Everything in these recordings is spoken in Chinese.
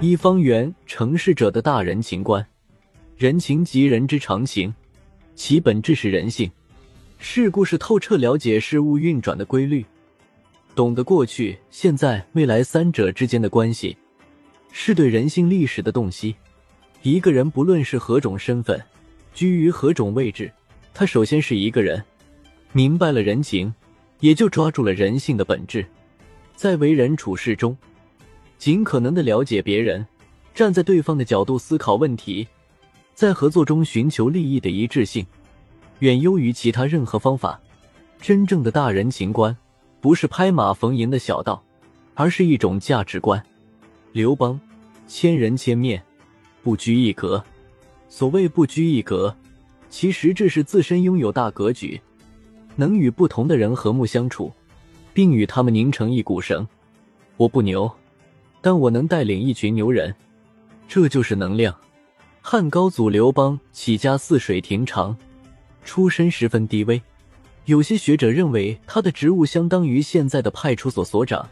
一方圆成事者的大人情观，人情即人之常情，其本质是人性。事故是透彻了解事物运转的规律，懂得过去、现在、未来三者之间的关系，是对人性历史的洞悉。一个人不论是何种身份，居于何种位置，他首先是一个人。明白了人情，也就抓住了人性的本质，在为人处事中。尽可能的了解别人，站在对方的角度思考问题，在合作中寻求利益的一致性，远优于其他任何方法。真正的大人情观，不是拍马逢迎的小道，而是一种价值观。刘邦，千人千面，不拘一格。所谓不拘一格，其实这是自身拥有大格局，能与不同的人和睦相处，并与他们拧成一股绳。我不牛。但我能带领一群牛人，这就是能量。汉高祖刘邦起家泗水亭长，出身十分低微。有些学者认为他的职务相当于现在的派出所所长，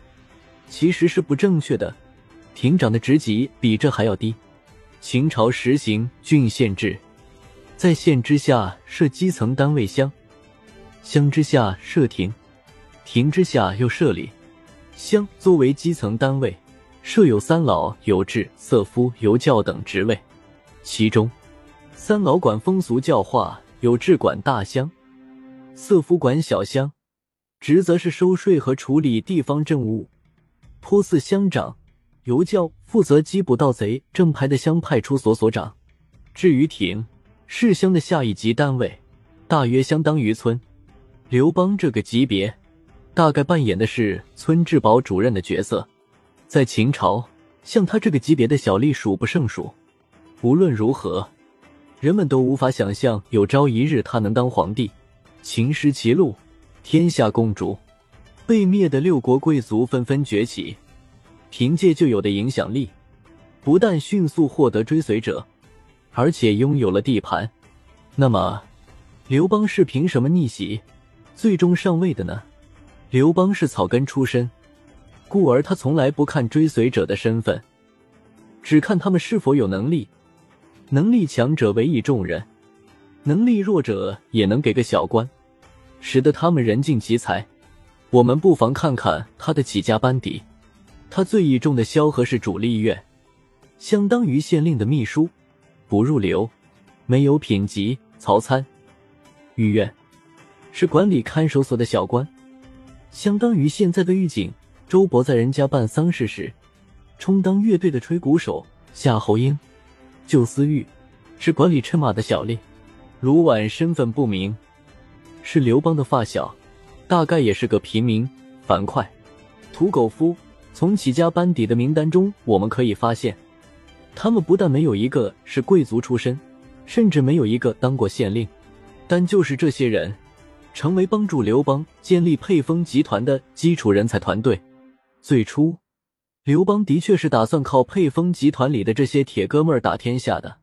其实是不正确的。亭长的职级比这还要低。秦朝实行郡县制，在县之下设基层单位乡，乡之下设亭，亭之下又设里，乡作为基层单位。设有三老、有志、色夫、游教等职位，其中三老管风俗教化，有志管大乡，色夫管小乡，职责是收税和处理地方政务。颇似乡长，游教负责缉捕盗贼，正牌的乡派出所所长。至于亭，是乡的下一级单位，大约相当于村。刘邦这个级别，大概扮演的是村治保主任的角色。在秦朝，像他这个级别的小吏数不胜数。无论如何，人们都无法想象有朝一日他能当皇帝。秦失其路，天下共主，被灭的六国贵族纷纷崛起，凭借旧有的影响力，不但迅速获得追随者，而且拥有了地盘。那么，刘邦是凭什么逆袭，最终上位的呢？刘邦是草根出身。故而他从来不看追随者的身份，只看他们是否有能力。能力强者委以重任，能力弱者也能给个小官，使得他们人尽其才。我们不妨看看他的起家班底。他最倚重的萧何是主力院，相当于县令的秘书，不入流，没有品级。曹参，御院是管理看守所的小官，相当于现在的狱警。周勃在人家办丧事时，充当乐队的吹鼓手。夏侯婴，旧司狱，是管理车马的小吏。卢绾身份不明，是刘邦的发小，大概也是个平民。樊哙，屠狗夫。从起家班底的名单中，我们可以发现，他们不但没有一个是贵族出身，甚至没有一个当过县令。但就是这些人，成为帮助刘邦建立沛丰集团的基础人才团队。最初，刘邦的确是打算靠沛丰集团里的这些铁哥们儿打天下的。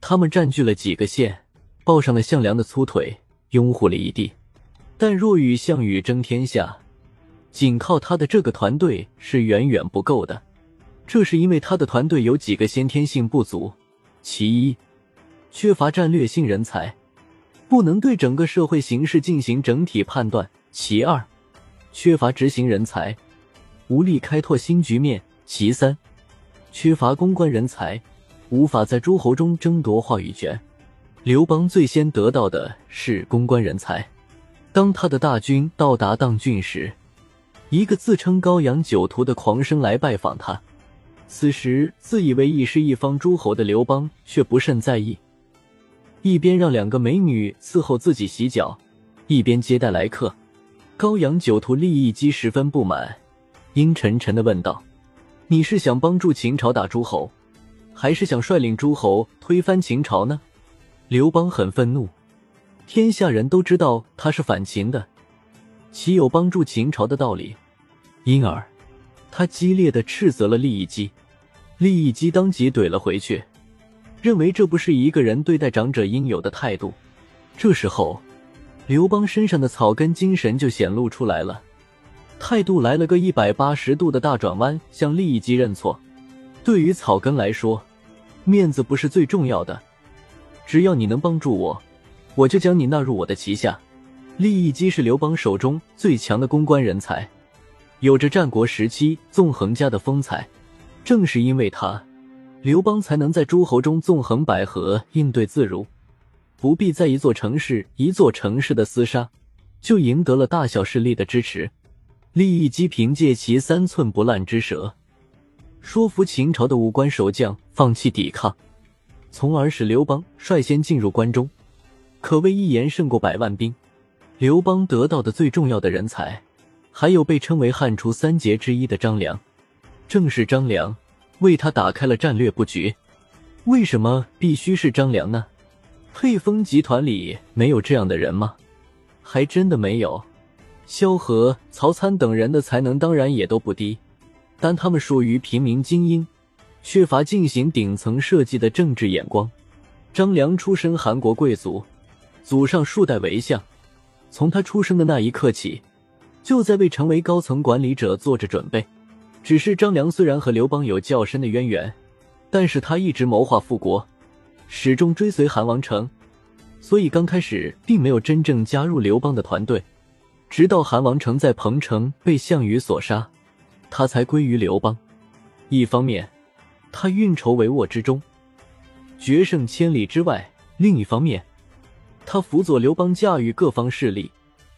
他们占据了几个县，抱上了项梁的粗腿，拥护了一地。但若与项羽争天下，仅靠他的这个团队是远远不够的。这是因为他的团队有几个先天性不足：其一，缺乏战略性人才，不能对整个社会形势进行整体判断；其二，缺乏执行人才。无力开拓新局面。其三，缺乏公关人才，无法在诸侯中争夺话语权。刘邦最先得到的是公关人才。当他的大军到达当郡时，一个自称高阳酒徒的狂生来拜访他。此时，自以为亦是一方诸侯的刘邦却不甚在意，一边让两个美女伺候自己洗脚，一边接待来客。高阳酒徒利益基十分不满。阴沉沉的问道：“你是想帮助秦朝打诸侯，还是想率领诸侯推翻秦朝呢？”刘邦很愤怒，天下人都知道他是反秦的，岂有帮助秦朝的道理？因而，他激烈的斥责了利益基。利益基当即怼了回去，认为这不是一个人对待长者应有的态度。这时候，刘邦身上的草根精神就显露出来了。态度来了个一百八十度的大转弯，向利益基认错。对于草根来说，面子不是最重要的。只要你能帮助我，我就将你纳入我的旗下。利益基是刘邦手中最强的公关人才，有着战国时期纵横家的风采。正是因为他，刘邦才能在诸侯中纵横捭阖，应对自如，不必在一座城市一座城市的厮杀，就赢得了大小势力的支持。利益基凭借其三寸不烂之舌。说服秦朝的武官守将放弃抵抗，从而使刘邦率先进入关中，可谓一言胜过百万兵。刘邦得到的最重要的人才，还有被称为汉初三杰之一的张良。正是张良为他打开了战略布局。为什么必须是张良呢？沛丰集团里没有这样的人吗？还真的没有。萧何、曹参等人的才能当然也都不低。但他们属于平民精英，缺乏进行顶层设计的政治眼光。张良出身韩国贵族，祖上数代为相，从他出生的那一刻起，就在为成为高层管理者做着准备。只是张良虽然和刘邦有较深的渊源，但是他一直谋划复国，始终追随韩王成，所以刚开始并没有真正加入刘邦的团队。直到韩王成在彭城被项羽所杀。他才归于刘邦。一方面，他运筹帷幄之中，决胜千里之外；另一方面，他辅佐刘邦驾驭各方势力，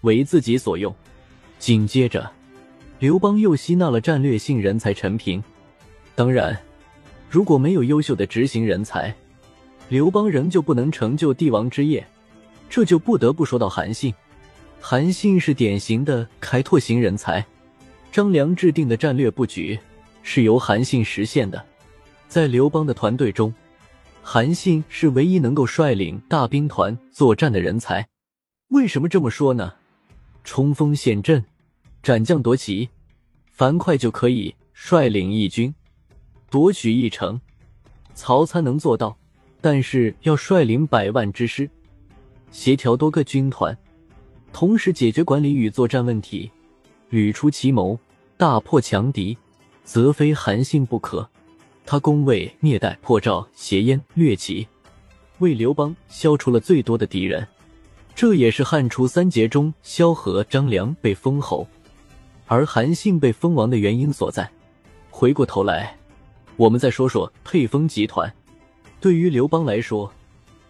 为自己所用。紧接着，刘邦又吸纳了战略性人才陈平。当然，如果没有优秀的执行人才，刘邦仍旧不能成就帝王之业。这就不得不说到韩信。韩信是典型的开拓型人才。张良制定的战略布局是由韩信实现的。在刘邦的团队中，韩信是唯一能够率领大兵团作战的人才。为什么这么说呢？冲锋陷阵、斩将夺旗，樊哙就可以率领义军夺取一城。曹参能做到，但是要率领百万之师，协调多个军团，同时解决管理与作战问题，屡出奇谋。大破强敌，则非韩信不可。他攻魏灭代，破赵挟燕掠齐，为刘邦消除了最多的敌人。这也是汉初三杰中萧何、张良被封侯，而韩信被封王的原因所在。回过头来，我们再说说沛丰集团。对于刘邦来说，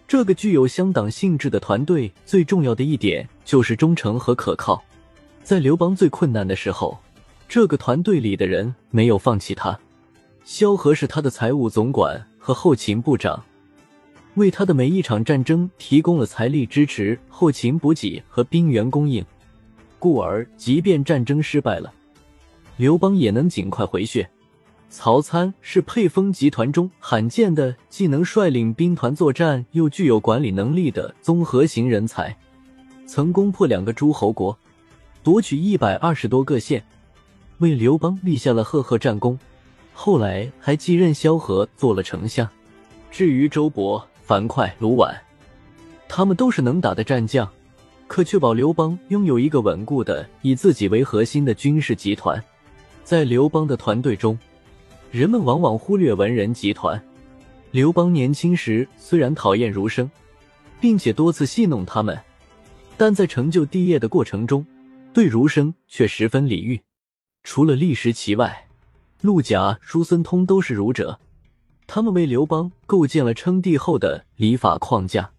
这个具有乡党性质的团队最重要的一点就是忠诚和可靠。在刘邦最困难的时候。这个团队里的人没有放弃他，萧何是他的财务总管和后勤部长，为他的每一场战争提供了财力支持、后勤补给和兵源供应，故而即便战争失败了，刘邦也能尽快回血。曹参是沛丰集团中罕见的既能率领兵团作战又具有管理能力的综合型人才，曾攻破两个诸侯国，夺取一百二十多个县。为刘邦立下了赫赫战功，后来还继任萧何做了丞相。至于周勃、樊哙、卢绾，他们都是能打的战将，可确保刘邦拥有一个稳固的以自己为核心的军事集团。在刘邦的团队中，人们往往忽略文人集团。刘邦年轻时虽然讨厌儒生，并且多次戏弄他们，但在成就帝业的过程中，对儒生却十分礼遇。除了历史其外，陆贾、叔孙通都是儒者，他们为刘邦构建了称帝后的礼法框架。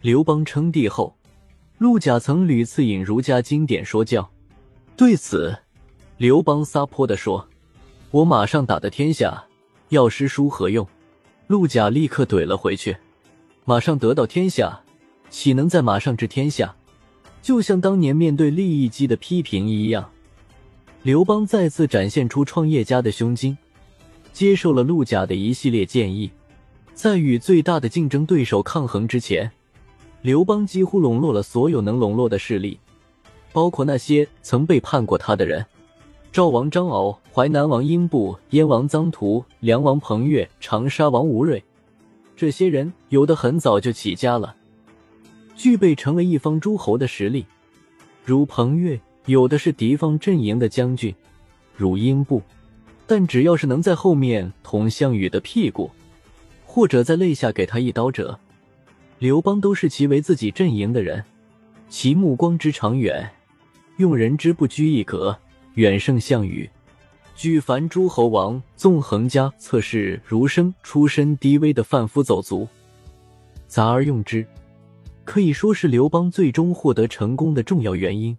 刘邦称帝后，陆贾曾屡次引儒家经典说教，对此，刘邦撒泼的说：“我马上打得天下，要诗书何用？”陆贾立刻怼了回去：“马上得到天下，岂能在马上治天下？”就像当年面对利益基的批评一样。刘邦再次展现出创业家的胸襟，接受了陆贾的一系列建议。在与最大的竞争对手抗衡之前，刘邦几乎笼络了所有能笼络的势力，包括那些曾背叛过他的人：赵王张敖、淮南王英布、燕王臧荼、梁王彭越、长沙王吴芮。这些人有的很早就起家了，具备成为一方诸侯的实力，如彭越。有的是敌方阵营的将军，如英布，但只要是能在后面捅项羽的屁股，或者在肋下给他一刀者，刘邦都视其为自己阵营的人。其目光之长远，用人之不拘一格，远胜项羽。举凡诸侯王、纵横家、侧室儒生，出身低微的贩夫走卒，杂而用之，可以说是刘邦最终获得成功的重要原因。